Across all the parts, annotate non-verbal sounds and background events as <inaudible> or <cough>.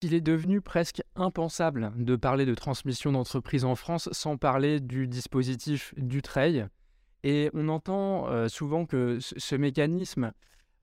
Il est devenu presque impensable de parler de transmission d'entreprise en France sans parler du dispositif du trail. Et on entend euh, souvent que ce mécanisme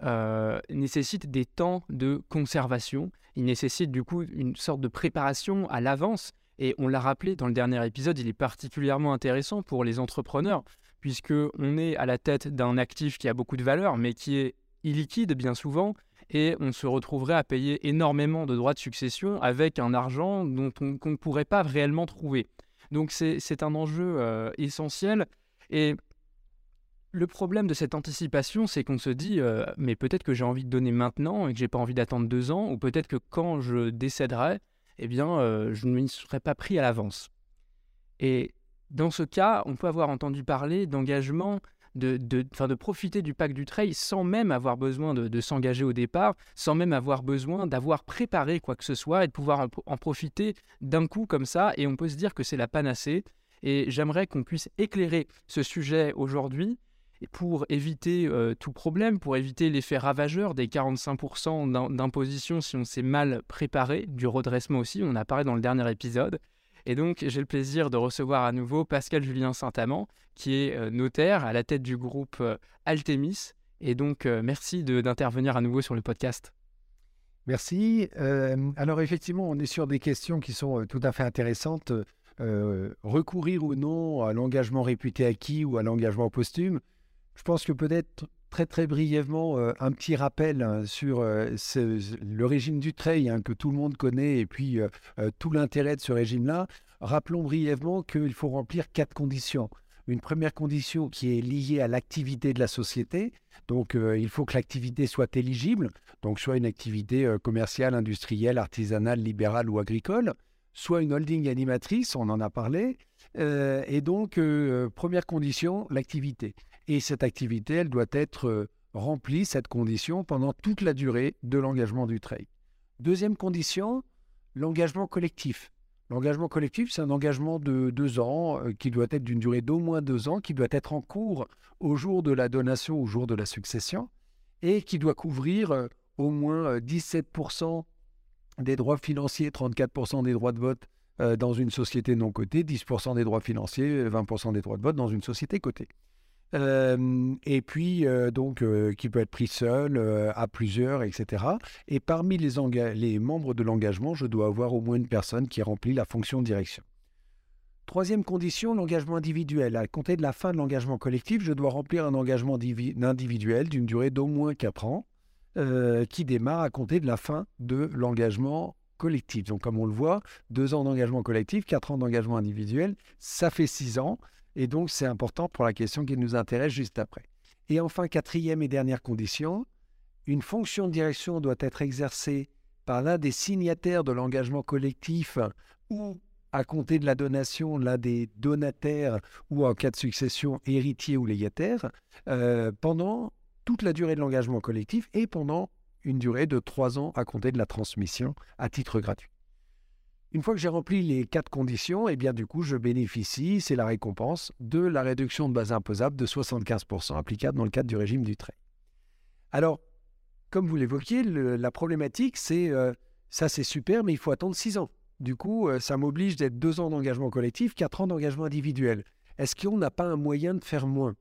euh, nécessite des temps de conservation. Il nécessite du coup une sorte de préparation à l'avance. Et on l'a rappelé dans le dernier épisode, il est particulièrement intéressant pour les entrepreneurs, puisque on est à la tête d'un actif qui a beaucoup de valeur, mais qui est illiquide bien souvent, et on se retrouverait à payer énormément de droits de succession avec un argent dont on, qu'on ne pourrait pas réellement trouver. Donc c'est un enjeu euh, essentiel. Et le problème de cette anticipation, c'est qu'on se dit, euh, mais peut-être que j'ai envie de donner maintenant et que j'ai pas envie d'attendre deux ans, ou peut-être que quand je décéderai, eh bien, euh, je ne m'y serais pas pris à l'avance. Et dans ce cas, on peut avoir entendu parler d'engagement de, de, profiter du pack du trail sans même avoir besoin de, s'engager au départ, sans même avoir besoin d'avoir préparé quoi que ce soit et de pouvoir en, profiter d'un coup comme ça. Et on peut se dire que c'est la panacée. Et j'aimerais qu'on puisse éclairer ce sujet aujourd'hui pour éviter euh, tout problème, pour éviter l'effet ravageur des 45% d'imposition si on s'est mal préparé, du redressement aussi, on a parlé dans le dernier épisode. Et donc, j'ai le plaisir de recevoir à nouveau Pascal Julien Saint-Amand, qui est euh, notaire à la tête du groupe euh, Altemis. Et donc, euh, merci d'intervenir à nouveau sur le podcast. Merci. alors, effectivement, on est sur des questions qui sont tout à fait intéressantes. recourir ou non à l'engagement réputé acquis ou à l'engagement posthume. Je pense que peut-être très très brièvement un petit rappel hein, sur le régime du trail hein, que tout le monde connaît et puis tout l'intérêt de ce régime-là. Rappelons brièvement qu'il faut remplir quatre conditions. Une première condition qui est liée à l'activité de la société. Donc, il faut que l'activité soit éligible, donc soit une activité commerciale, industrielle, artisanale, libérale ou agricole, soit une holding animatrice, on en a parlé. et donc, première condition, l'activité. Et cette activité, elle doit être euh, remplie, cette condition, pendant toute la durée de l'engagement du trail. Deuxième condition, l'engagement collectif. L'engagement collectif, c'est un engagement de deux ans euh, qui doit être d'une durée d'au moins deux ans, qui doit être en cours au jour de la donation, au jour de la succession, et qui doit couvrir euh, au moins 17% des droits financiers, 34% des droits de vote dans une société non cotée, 10% des droits financiers, 20% des droits de vote dans une société cotée et puis, donc, qui peut être pris seul, à plusieurs, etc. Et parmi les, membres de l'engagement, je dois avoir au moins une personne qui remplit la fonction de direction. Troisième condition, l'engagement individuel. À compter de la fin de l'engagement collectif, je dois remplir un engagement individuel d'une durée d'au moins 4 ans, qui démarre à compter de la fin de l'engagement collectif. Donc, comme on le voit, 2 ans d'engagement collectif, 4 ans d'engagement individuel, ça fait 6 ans. Et donc, c'est important pour la question qui nous intéresse juste après. Et enfin, quatrième et dernière condition, une fonction de direction doit être exercée par l'un des signataires de l'engagement collectif ou à compter de la donation, l'un des donataires ou en cas de succession, héritier ou légataire, euh, pendant toute la durée de l'engagement collectif et pendant une durée de trois ans à compter de la transmission à titre gratuit. Une fois que j'ai rempli les quatre conditions, eh bien du coup, je bénéficie, c'est la récompense, de la réduction de base imposable de 75% applicable dans le cadre du régime du trait. Alors, comme vous l'évoquiez, la problématique, c'est euh, ça c'est super, mais il faut attendre six ans. Du coup, euh, ça m'oblige d'être deux ans d'engagement collectif, quatre ans d'engagement individuel. Est-ce qu'on n'a pas un moyen de faire moins?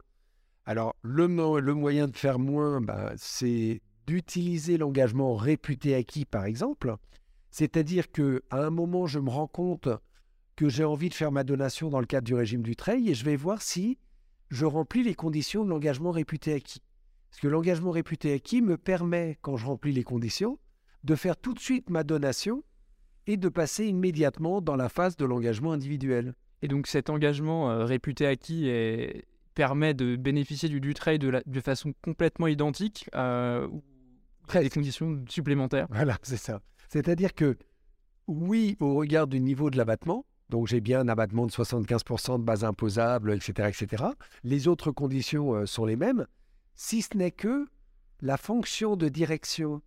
Alors, le, moyen de faire moins, ben, c'est d'utiliser l'engagement réputé acquis, par exemple, c'est-à-dire que à un moment, je me rends compte que j'ai envie de faire ma donation dans le cadre du régime du trail et je vais voir si je remplis les conditions de l'engagement réputé acquis. Parce que l'engagement réputé acquis me permet, quand je remplis les conditions, de faire tout de suite ma donation et de passer immédiatement dans la phase de l'engagement individuel. Et donc cet engagement euh, réputé acquis permet de bénéficier du, du trail de, de façon complètement identique euh, ou des conditions supplémentaires Voilà, c'est ça. C'est-à-dire que, oui, au regard du niveau de l'abattement, donc j'ai bien un abattement de 75% de base imposable, etc., etc., les autres conditions euh, sont les mêmes, si ce n'est que la fonction de direction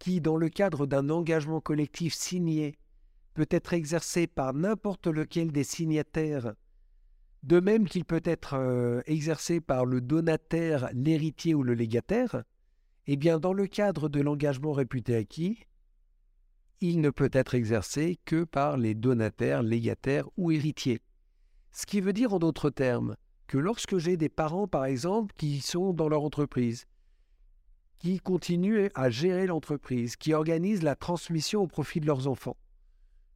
qui, dans le cadre d'un engagement collectif signé, peut être exercée par n'importe lequel des signataires, de même qu'il peut être euh, exercé par le donataire, l'héritier ou le légataire, eh bien, dans le cadre de l'engagement réputé acquis, il ne peut être exercé que par les donataires, légataires ou héritiers. Ce qui veut dire en d'autres termes que lorsque j'ai des parents, par exemple, qui sont dans leur entreprise, qui continuent à gérer l'entreprise, qui organisent la transmission au profit de leurs enfants,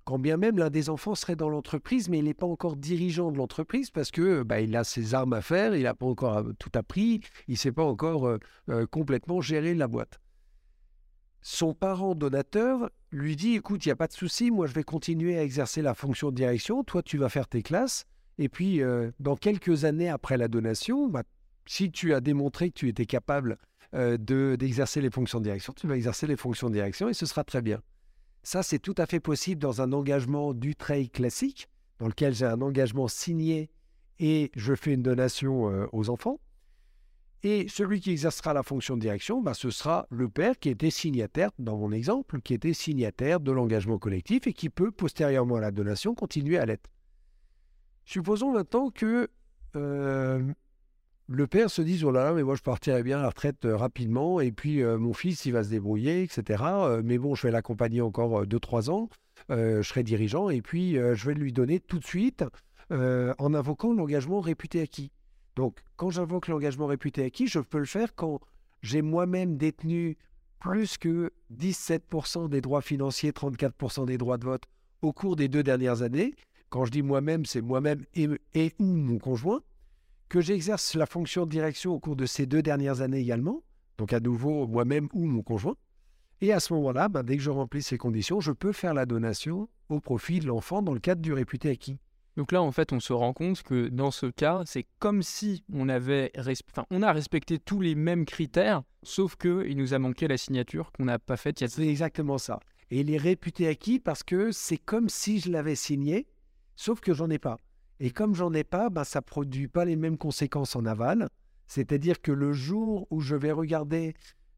quand bien même l'un des enfants serait dans l'entreprise, mais il n'est pas encore dirigeant de l'entreprise parce que bah, il a ses armes à faire, il n'a pas encore euh, tout appris, il ne sait pas encore euh, euh, complètement gérer la boîte. Son parent donateur lui dit écoute, il n'y a pas de souci, moi je vais continuer à exercer la fonction de direction, toi tu vas faire tes classes, et puis dans quelques années après la donation, bah, si tu as démontré que tu étais capable d'exercer les fonctions de direction, tu vas exercer les fonctions de direction et ce sera très bien. Ça, c'est tout à fait possible dans un engagement du trail classique, dans lequel j'ai un engagement signé et je fais une donation euh, aux enfants. Et celui qui exercera la fonction de direction, bah, ce sera le père qui était signataire, dans mon exemple, qui était signataire de l'engagement collectif et qui peut, postérieurement à la donation, continuer à l'être. Supposons maintenant que euh, le père se dit, oh là là, mais moi je partirai bien à la retraite euh, rapidement, et puis euh, mon fils, il va se débrouiller, etc. Mais bon, je vais l'accompagner encore 2-3 ans, je serai dirigeant, et puis je vais lui donner tout de suite, en invoquant l'engagement réputé acquis. Donc, quand j'invoque l'engagement réputé acquis, je peux le faire quand j'ai moi-même détenu plus que 17% des droits financiers, 34% des droits de vote au cours des deux dernières années. Quand je dis moi-même, c'est moi-même et, ou mon conjoint que j'exerce la fonction de direction au cours de ces deux dernières années également, donc à nouveau moi-même ou mon conjoint. Et à ce moment-là, ben, dès que je remplis ces conditions, je peux faire la donation au profit de l'enfant dans le cadre du réputé acquis. Donc là, en fait, on se rend compte que dans ce cas, c'est comme si on avait, on a respecté tous les mêmes critères, sauf que il nous a manqué la signature qu'on n'a pas faite. C'est exactement ça. Et il est réputé acquis parce que c'est comme si je l'avais signé, sauf que j'en ai pas. Et comme j'en ai pas, ben, ça produit pas les mêmes conséquences en aval. C'est-à-dire que le jour où je vais regarder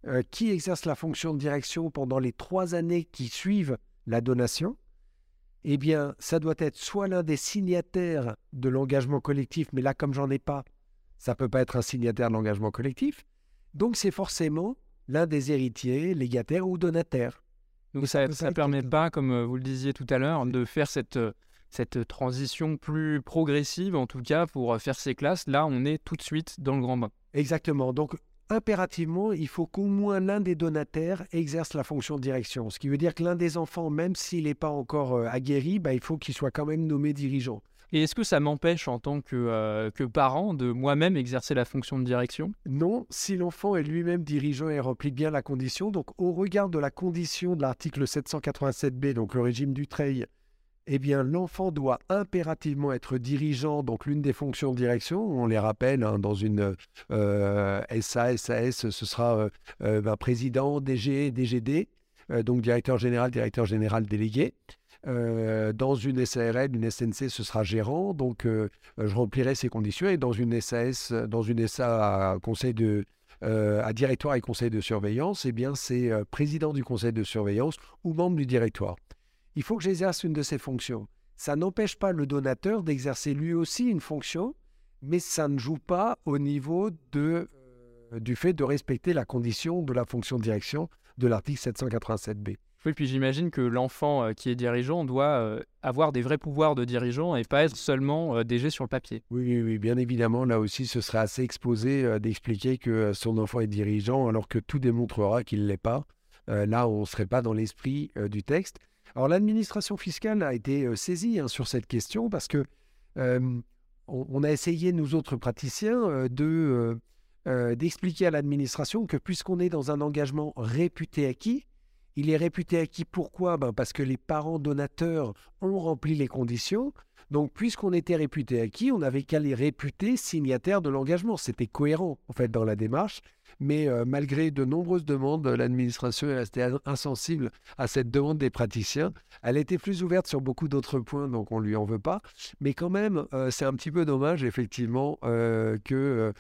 euh, qui exerce la fonction de direction pendant les trois années qui suivent la donation, eh bien, ça doit être soit l'un des signataires de l'engagement collectif, mais là, comme j'en ai pas, ça ne peut pas être un signataire de l'engagement collectif. Donc, c'est forcément l'un des héritiers, légataires ou donataires. Donc, ça ne permet pas, comme euh, vous le disiez tout à l'heure, de faire cette euh, cette transition plus progressive, en tout cas, pour faire ces classes, là, on est tout de suite dans le grand bain. Exactement. Donc, impérativement, il faut qu'au moins l'un des donataires exerce la fonction de direction. Ce qui veut dire que l'un des enfants, même s'il n'est pas encore euh, aguerri, bah, il faut qu'il soit quand même nommé dirigeant. Et est-ce que ça m'empêche en tant que, euh, que parent de moi-même exercer la fonction de direction? Non, si l'enfant est lui-même dirigeant et remplit bien la condition, donc au regard de la condition de l'article 787b, donc le régime du trail, eh bien, l'enfant doit impérativement être dirigeant, donc l'une des fonctions de direction. On les rappelle, hein, dans une euh, SA, SAS, ce sera euh, euh, ben, président, DG, DGD, donc directeur général, directeur général délégué. dans une SARL, une SNC, ce sera gérant, donc je remplirai ces conditions. Et dans une SAS, dans une SA à conseil de, à directoire et conseil de surveillance, eh bien c'est président du conseil de surveillance ou membre du directoire il faut que j'exerce une de ces fonctions. Ça n'empêche pas le donateur d'exercer lui aussi une fonction, mais ça ne joue pas au niveau de, euh, du fait de respecter la condition de la fonction de direction de l'article 787b. Oui, puis j'imagine que l'enfant euh, qui est dirigeant doit euh, avoir des vrais pouvoirs de dirigeant et pas être seulement DG sur le papier. Oui, oui, bien évidemment, là aussi, ce serait assez exposé d'expliquer que son enfant est dirigeant alors que tout démontrera qu'il ne l'est pas. là, on ne serait pas dans l'esprit du texte. Alors l'administration fiscale a été euh, saisie hein, sur cette question parce que on, a essayé, nous autres praticiens, euh, euh, d'expliquer à l'administration que puisqu'on est dans un engagement réputé acquis, il est réputé acquis pourquoi? Ben Parce que les parents donateurs ont rempli les conditions. Donc, puisqu'on était réputé acquis, on n'avait qu'à les réputer signataires de l'engagement. C'était cohérent, en fait, dans la démarche. Mais euh, malgré de nombreuses demandes, l'administration est restée insensible à cette demande des praticiens. Elle était plus ouverte sur beaucoup d'autres points, donc on ne lui en veut pas. Mais quand même, euh, c'est un petit peu dommage, effectivement, euh, que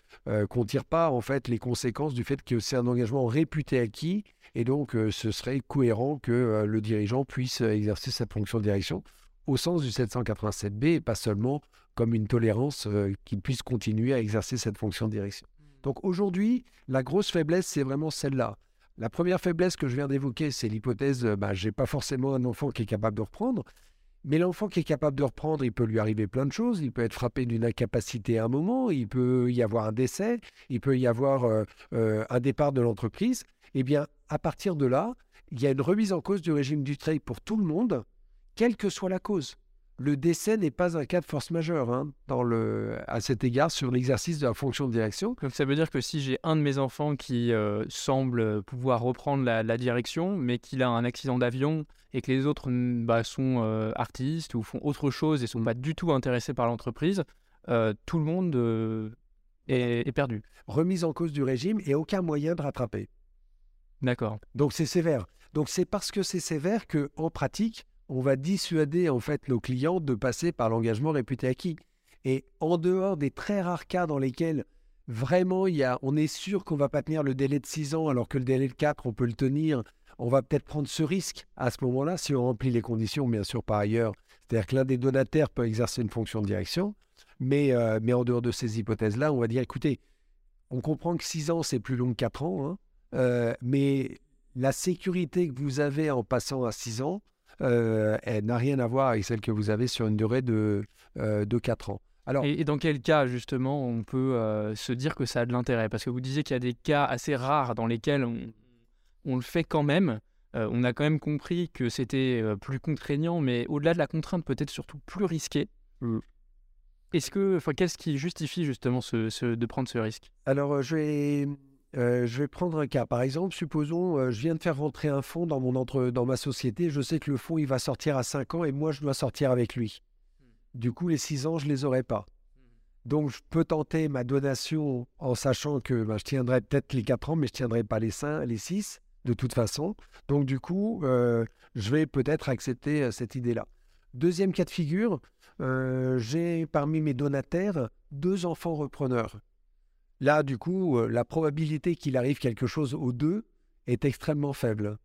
qu'on ne tire pas en fait les conséquences du fait que c'est un engagement réputé acquis. Et donc, ce serait cohérent que le dirigeant puisse exercer sa fonction de direction au sens du 787B et pas seulement comme une tolérance qu'il puisse continuer à exercer cette fonction de direction. Donc aujourd'hui, la grosse faiblesse, c'est vraiment celle-là. La première faiblesse que je viens d'évoquer, c'est l'hypothèse, bah, j'ai pas forcément un enfant qui est capable de reprendre. Mais l'enfant qui est capable de reprendre, il peut lui arriver plein de choses. Il peut être frappé d'une incapacité à un moment, il peut y avoir un décès, il peut y avoir euh, euh, un départ de l'entreprise. Eh bien, à partir de là, il y a une remise en cause du régime du pour tout le monde, quelle que soit la cause. Le décès n'est pas un cas de force majeure hein, dans le, à cet égard sur l'exercice de la fonction de direction. Donc ça veut dire que si j'ai un de mes enfants qui euh, semble pouvoir reprendre la, direction, mais qu'il a un accident d'avion et que les autres bah, sont euh, artistes ou font autre chose et sont pas du tout intéressés par l'entreprise, euh, tout le monde est, est, perdu. Remise en cause du régime et aucun moyen de rattraper. D'accord. Donc c'est sévère. Donc c'est parce que c'est sévère que en pratique, on va dissuader en fait nos clients de passer par l'engagement réputé acquis. Et en dehors des très rares cas dans lesquels vraiment il y a, on est sûr qu'on va pas tenir le délai de 6 ans alors que le délai de 4 on peut le tenir, on va peut-être prendre ce risque à ce moment-là si on remplit les conditions bien sûr par ailleurs. C'est-à-dire que l'un des donataires peut exercer une fonction de direction, mais, euh, mais en dehors de ces hypothèses-là, on va dire écoutez, on comprend que 6 ans c'est plus long que 4 ans, hein, euh, mais la sécurité que vous avez en passant à 6 ans, elle n'a rien à voir avec celle que vous avez sur une durée de, euh, de 4 ans. Alors, et, dans quel cas, justement, on peut euh, se dire que ça a de l'intérêt? Parce que vous disiez qu'il y a des cas assez rares dans lesquels on, le fait quand même. on a quand même compris que c'était plus contraignant, mais au-delà de la contrainte, peut-être surtout plus risqué. Mmh. Est-ce que, enfin, qu'est-ce qui justifie justement ce, de prendre ce risque? Alors, je vais euh, je vais prendre un cas. Par exemple, supposons, euh, je viens de faire rentrer un fonds dans, mon entre... dans ma société. Je sais que le fonds, il va sortir à 5 ans et moi, je dois sortir avec lui. Hmm. Du coup, les 6 ans, je ne les aurai pas. Hmm. Donc, je peux tenter ma donation en sachant que ben, je tiendrai peut-être les 4 ans, mais je ne tiendrai pas les 5, les 6, de toute façon. Donc, du coup, euh, je vais peut-être accepter cette idée-là. Deuxième cas de figure, j'ai parmi mes donataires deux enfants repreneurs. Là, du coup, euh, la probabilité qu'il arrive quelque chose aux deux est extrêmement faible.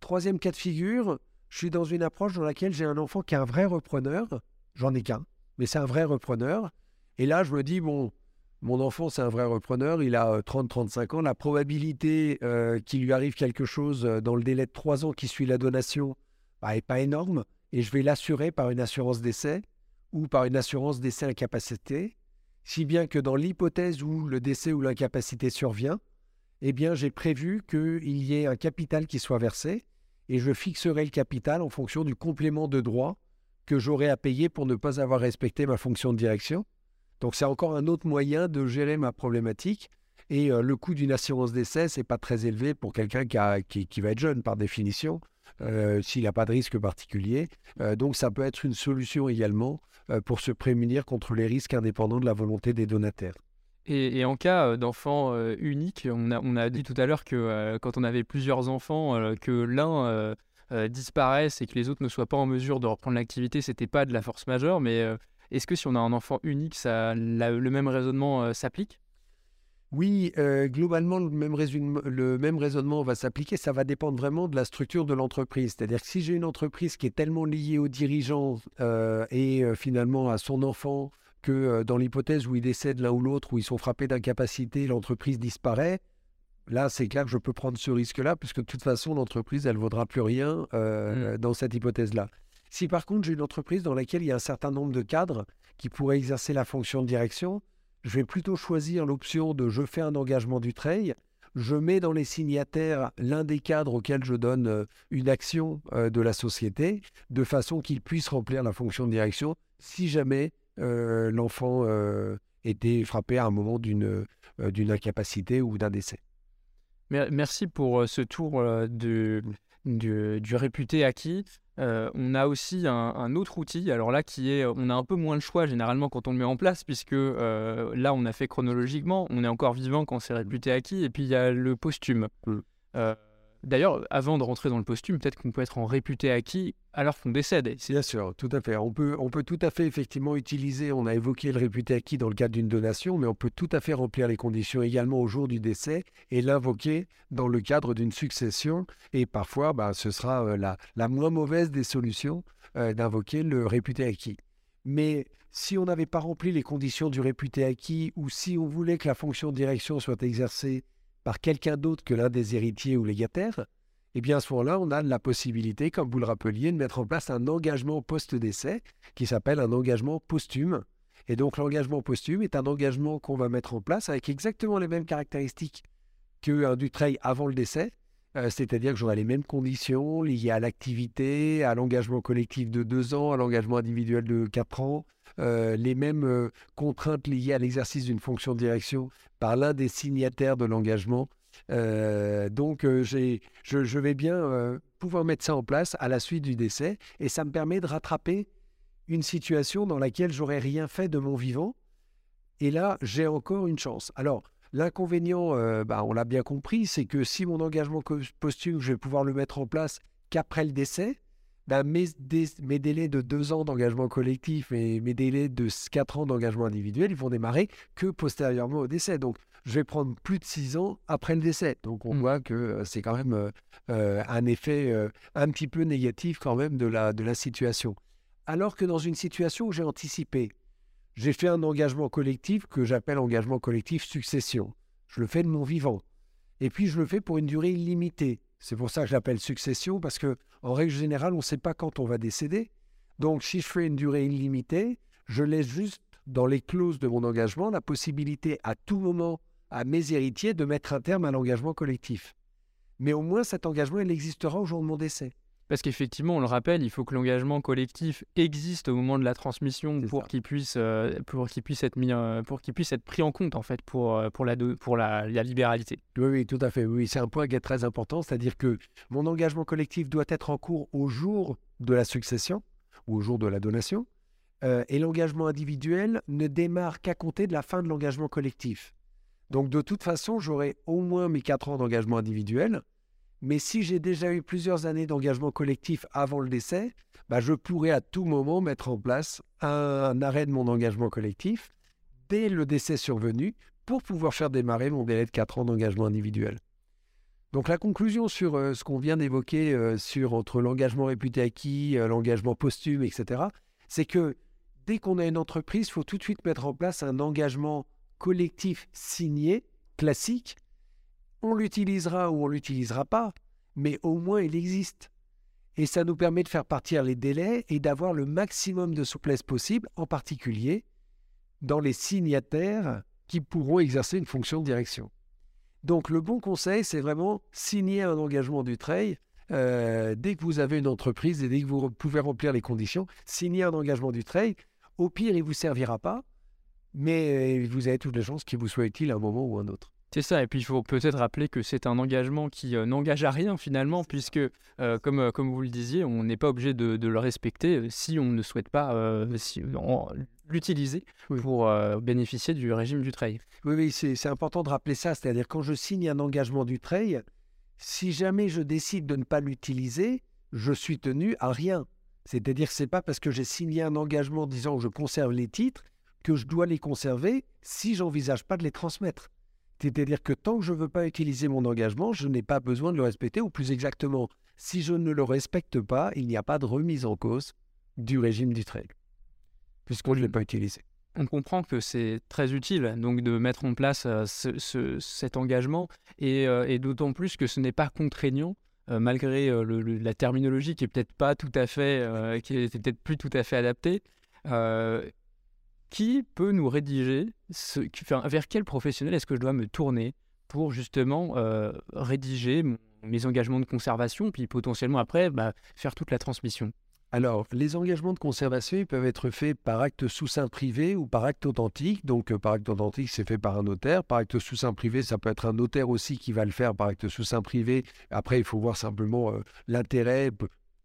Troisième cas de figure, je suis dans une approche dans laquelle j'ai un enfant qui est un vrai repreneur. J'en ai qu'un, mais c'est un vrai repreneur. Et là, je me dis, bon, mon enfant, c'est un vrai repreneur, il a 30-35 euh, ans. La probabilité euh, qu'il lui arrive quelque chose dans le délai de 3 ans qui suit la donation n'est bah, pas énorme. Et je vais l'assurer par une assurance d'essai ou par une assurance d'essai incapacité si bien que dans l'hypothèse où le décès ou l'incapacité survient, eh bien j'ai prévu qu'il y ait un capital qui soit versé et je fixerai le capital en fonction du complément de droit que j'aurai à payer pour ne pas avoir respecté ma fonction de direction. Donc c'est encore un autre moyen de gérer ma problématique. Et euh, le coût d'une assurance d'essai, c'est pas très élevé pour quelqu'un qui, va être jeune par définition, s'il n'a pas de risque particulier. Euh, donc ça peut être une solution également euh, pour se prémunir contre les risques indépendants de la volonté des donataires. Et, en cas euh, d'enfant euh, unique, on a, on a dit tout à l'heure que quand on avait plusieurs enfants, que l'un disparaisse et que les autres ne soient pas en mesure de reprendre l'activité, c'était pas de la force majeure. Mais est-ce que si on a un enfant unique, ça, le même raisonnement s'applique? Oui, globalement, le même, le même, raisonnement va s'appliquer. Ça va dépendre vraiment de la structure de l'entreprise. C'est-à-dire que si j'ai une entreprise qui est tellement liée aux dirigeants et finalement à son enfant que dans l'hypothèse où ils décèdent l'un ou l'autre, où ils sont frappés d'incapacité, l'entreprise disparaît, là, c'est clair que je peux prendre ce risque-là, puisque de toute façon, l'entreprise, elle ne vaudra plus rien mmh. dans cette hypothèse-là. Si par contre, j'ai une entreprise dans laquelle il y a un certain nombre de cadres qui pourraient exercer la fonction de direction, je vais plutôt choisir l'option de je fais un engagement du trail, je mets dans les signataires l'un des cadres auxquels je donne euh, une action euh, de la société, de façon qu'il puisse remplir la fonction de direction si jamais euh, l'enfant était frappé à un moment d'une incapacité ou d'un décès. Merci pour ce tour du, du réputé acquis. Euh, on a aussi un, autre outil, alors là qui est, on a un peu moins le choix généralement quand on le met en place, puisque euh, là on a fait chronologiquement, on est encore vivant quand c'est réputé acquis, et puis il y a le posthume. Mmh. Euh, D'ailleurs, avant de rentrer dans le posthume, peut-être qu'on peut être en réputé acquis alors qu'on décède. Bien sûr, tout à fait. On peut, on peut tout à fait effectivement utiliser, on a évoqué le réputé acquis dans le cadre d'une donation, mais on peut tout à fait remplir les conditions également au jour du décès et l'invoquer dans le cadre d'une succession. Et parfois, bah, ce sera euh, la, la, moins mauvaise des solutions euh, d'invoquer le réputé acquis. Mais si on n'avait pas rempli les conditions du réputé acquis ou si on voulait que la fonction de direction soit exercée par quelqu'un d'autre que l'un des héritiers ou légataires, eh bien à ce moment-là, on a la possibilité, comme vous le rappeliez, de mettre en place un engagement post-décès qui s'appelle un engagement posthume. Et donc l'engagement posthume est un engagement qu'on va mettre en place avec exactement les mêmes caractéristiques qu'un Dutreil avant le décès, euh, c'est-à-dire que j'aurai les mêmes conditions liées à l'activité, à l'engagement collectif de deux ans, à l'engagement individuel de quatre ans, euh, les mêmes euh, contraintes liées à l'exercice d'une fonction de direction par l'un des signataires de l'engagement. donc je, je, vais bien pouvoir mettre ça en place à la suite du décès et ça me permet de rattraper une situation dans laquelle j'aurais rien fait de mon vivant. Et là, j'ai encore une chance. Alors, L'inconvénient, euh, bah, on l'a bien compris, c'est que si mon engagement posthume, je vais pouvoir le mettre en place qu'après le décès, bah, mes, délais de deux ans d'engagement collectif et mes délais de quatre ans d'engagement individuel, ils vont démarrer que postérieurement au décès. Donc, je vais prendre plus de six ans après le décès. Donc, on mmh. voit que euh, c'est quand même euh, un effet un petit peu négatif quand même de la, de la situation. Alors que dans une situation où j'ai anticipé, j'ai fait un engagement collectif que j'appelle engagement collectif succession. Je le fais de mon vivant. Et puis je le fais pour une durée illimitée. C'est pour ça que je l'appelle succession, parce que en règle générale, on ne sait pas quand on va décéder. Donc si je fais une durée illimitée, je laisse juste dans les clauses de mon engagement la possibilité à tout moment à mes héritiers de mettre un terme à l'engagement collectif. Mais au moins cet engagement, il existera au jour de mon décès. Parce qu'effectivement, on le rappelle, il faut que l'engagement collectif existe au moment de la transmission pour qu'il puisse, euh, pour qu'il puisse être mis, euh, pour qu'il puisse être pris en compte en fait pour, euh, pour, la, pour la, libéralité. Oui, oui, tout à fait. Oui, c'est un point qui est très important, c'est-à-dire que mon engagement collectif doit être en cours au jour de la succession ou au jour de la donation, et l'engagement individuel ne démarre qu'à compter de la fin de l'engagement collectif. Donc de toute façon, j'aurai au moins mes quatre ans d'engagement individuel mais si j'ai déjà eu plusieurs années d'engagement collectif avant le décès, bah, je pourrais à tout moment mettre en place un, arrêt de mon engagement collectif dès le décès survenu pour pouvoir faire démarrer mon délai de 4 ans d'engagement individuel. Donc la conclusion sur euh, ce qu'on vient d'évoquer euh, sur entre l'engagement réputé acquis, euh, l'engagement posthume, etc., c'est que dès qu'on a une entreprise, il faut tout de suite mettre en place un engagement collectif signé, classique, on l'utilisera ou on l'utilisera pas, mais au moins il existe. Et ça nous permet de faire partir les délais et d'avoir le maximum de souplesse possible, en particulier dans les signataires qui pourront exercer une fonction de direction. Donc le bon conseil, c'est vraiment signer un engagement du trail. Euh, dès que vous avez une entreprise et dès que vous pouvez remplir les conditions, signer un engagement du trail. Au pire, il ne vous servira pas, mais euh, vous avez toutes les chances qu'il vous soit utile à un moment ou à un autre. C'est ça, et puis il faut peut-être rappeler que c'est un engagement qui euh, n'engage à rien finalement, puisque, euh, comme, euh, comme vous le disiez, on n'est pas obligé de, le respecter si on ne souhaite pas l'utiliser pour bénéficier du régime du trail. Oui, oui c'est important de rappeler ça, c'est-à-dire quand je signe un engagement du trail, si jamais je décide de ne pas l'utiliser, je suis tenu à rien. C'est-à-dire que ce n'est pas parce que j'ai signé un engagement disant que je conserve les titres que je dois les conserver si j'envisage pas de les transmettre. C'est-à-dire que tant que je ne veux pas utiliser mon engagement, je n'ai pas besoin de le respecter, ou plus exactement, si je ne le respecte pas, il n'y a pas de remise en cause du régime du trail, puisqu'on ne l'ai pas utilisé. On comprend que c'est très utile donc de mettre en place euh, cet engagement et, euh, d'autant plus que ce n'est pas contraignant euh, malgré la terminologie qui est peut-être pas tout à fait, qui est peut-être plus tout à fait adaptée qui peut nous rédiger Vers quel professionnel est-ce que je dois me tourner pour justement euh, rédiger mes engagements de conservation, puis potentiellement après bah, faire toute la transmission? Alors, les engagements de conservation, ils peuvent être faits par acte sous sein privé ou par acte authentique. Donc, euh, par acte authentique, c'est fait par un notaire. Par acte sous sein privé, ça peut être un notaire aussi qui va le faire par acte sous sein privé. Après, il faut voir simplement euh, l'intérêt.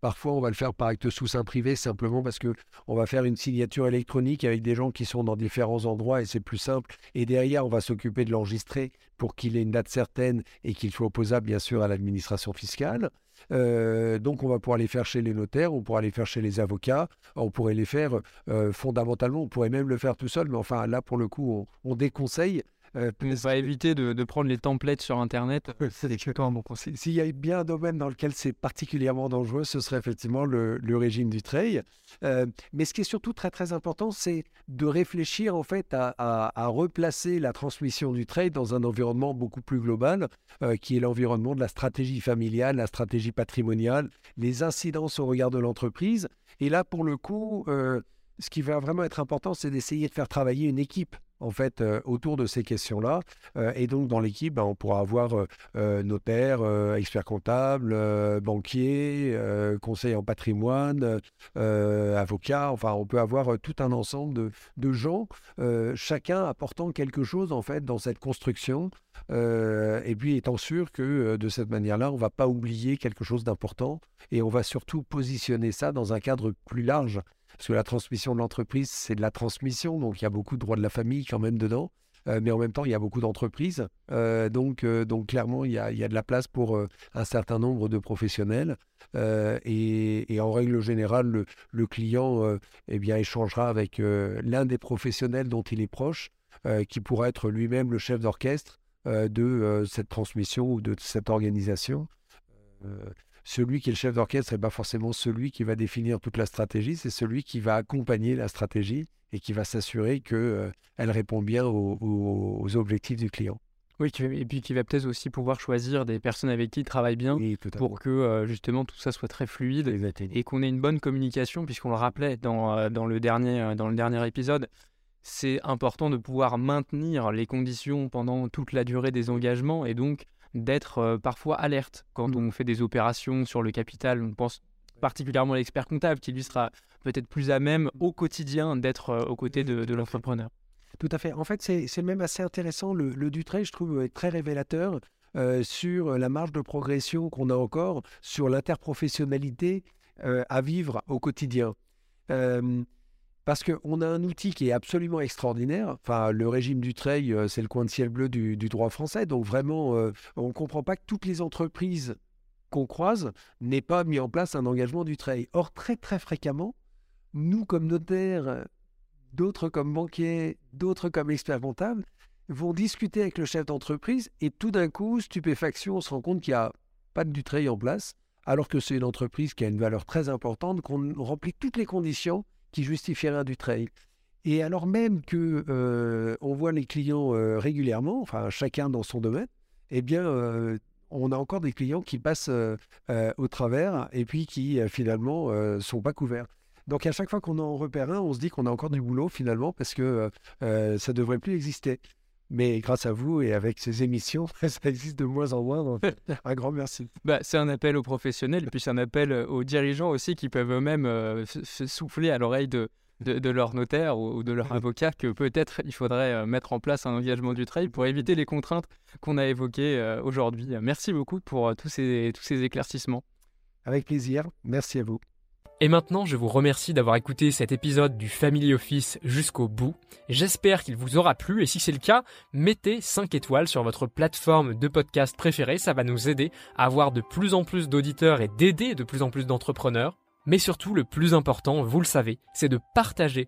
Parfois, on va le faire par acte sous sein privé simplement parce que on va faire une signature électronique avec des gens qui sont dans différents endroits et c'est plus simple. Et derrière, on va s'occuper de l'enregistrer pour qu'il ait une date certaine et qu'il soit opposable, bien sûr, à l'administration fiscale. Euh, donc, on va pouvoir les faire chez les notaires, on pourra les faire chez les avocats, on pourrait les faire euh, fondamentalement, on pourrait même le faire tout seul, mais enfin, là, pour le coup, on, déconseille Euh, on va éviter de, prendre les templates sur Internet. <laughs> C'est un bon conseil. S'il y a bien un domaine dans lequel c'est particulièrement dangereux, ce serait effectivement le, régime du trail. Euh, mais ce qui est surtout très très important, c'est de réfléchir en fait à, replacer la transmission du trail dans un environnement beaucoup plus global, euh, qui est l'environnement de la stratégie familiale, la stratégie patrimoniale, les incidences au regard de l'entreprise. Et là, pour le coup, ce qui va vraiment être important, c'est d'essayer de faire travailler une équipe en fait euh, autour de ces questions-là. Euh, et donc dans l'équipe, ben, on pourra avoir euh, notaire, expert comptable, banquier, conseiller en patrimoine, avocat. Enfin, on peut avoir tout un ensemble de, de gens, chacun apportant quelque chose en fait dans cette construction. et puis étant sûr que de cette manière-là, on ne va pas oublier quelque chose d'important et on va surtout positionner ça dans un cadre plus large parce que la transmission de l'entreprise, c'est de la transmission, donc il y a beaucoup de droits de la famille quand même dedans. Euh, mais en même temps, il y a beaucoup d'entreprises. Euh, donc, euh, donc, clairement, il y, a, il y, a, de la place pour un certain nombre de professionnels. Et, en règle générale, le, le client eh bien, échangera avec l'un des professionnels dont il est proche, qui pourra être lui-même le chef d'orchestre de cette transmission ou de cette organisation celui qui est le chef d'orchestre n'est pas forcément celui qui va définir toute la stratégie, c'est celui qui va accompagner la stratégie et qui va s'assurer qu'elle euh, répond bien aux, objectifs du client. Oui, et puis qui va peut-être aussi pouvoir choisir des personnes avec qui il travaille bien pour que euh, justement tout ça soit très fluide et qu'on ait une bonne communication, puisqu'on le rappelait dans, euh, dans, le dernier, dans le dernier épisode, c'est important de pouvoir maintenir les conditions pendant toute la durée des engagements et donc d'être euh, parfois alerte quand mmh. on fait des opérations sur le capital. On pense particulièrement à l'expert comptable qui lui sera peut-être plus à même au quotidien d'être euh, aux côtés de, l'entrepreneur. Tout à fait. En fait, c'est même assez intéressant. Le, le Dutray, je trouve, est très révélateur euh, sur la marge de progression qu'on a encore, sur l'interprofessionnalité à vivre au quotidien parce qu'on a un outil qui est absolument extraordinaire. Enfin, le régime du euh, c'est le coin de ciel bleu du, droit français. Donc vraiment, euh, on ne comprend pas que toutes les entreprises qu'on croise n'aient pas mis en place un engagement du. Or, très très fréquemment, nous comme notaires, d'autres comme banquiers, d'autres comme experts comptables, vont discuter avec le chef d'entreprise et tout d'un coup, stupéfaction, on se rend compte qu'il n'y a pas de du trail en place, alors que c'est une entreprise qui a une valeur très importante, qu'on remplit toutes les conditions qui justifierait du trail. Et alors même que euh, on voit les clients euh, régulièrement, enfin chacun dans son domaine, eh bien, euh, on a encore des clients qui passent au travers et puis qui finalement sont pas couverts. Donc à chaque fois qu'on en repère un, on se dit qu'on a encore du boulot finalement parce que ça devrait plus exister. Mais grâce à vous et avec ces émissions, <laughs> ça existe de moins en moins. Donc <laughs> un grand merci. Bah, c'est un appel aux professionnels, puis c'est un appel euh, aux dirigeants aussi qui peuvent eux-mêmes euh, souffler à l'oreille de, de, leur notaire ou, de leur <laughs> avocat que peut-être il faudrait euh, mettre en place un engagement du trail pour éviter les contraintes qu'on a évoquées aujourd'hui. Merci beaucoup pour tous ces, tous ces éclaircissements. Avec plaisir. Merci à vous. Et maintenant, je vous remercie d'avoir écouté cet épisode du Family Office jusqu'au bout. J'espère qu'il vous aura plu et si c'est le cas, mettez 5 étoiles sur votre plateforme de podcast préférée, ça va nous aider à avoir de plus en plus d'auditeurs et d'aider de plus en plus d'entrepreneurs. Mais surtout, le plus important, vous le savez, c'est de partager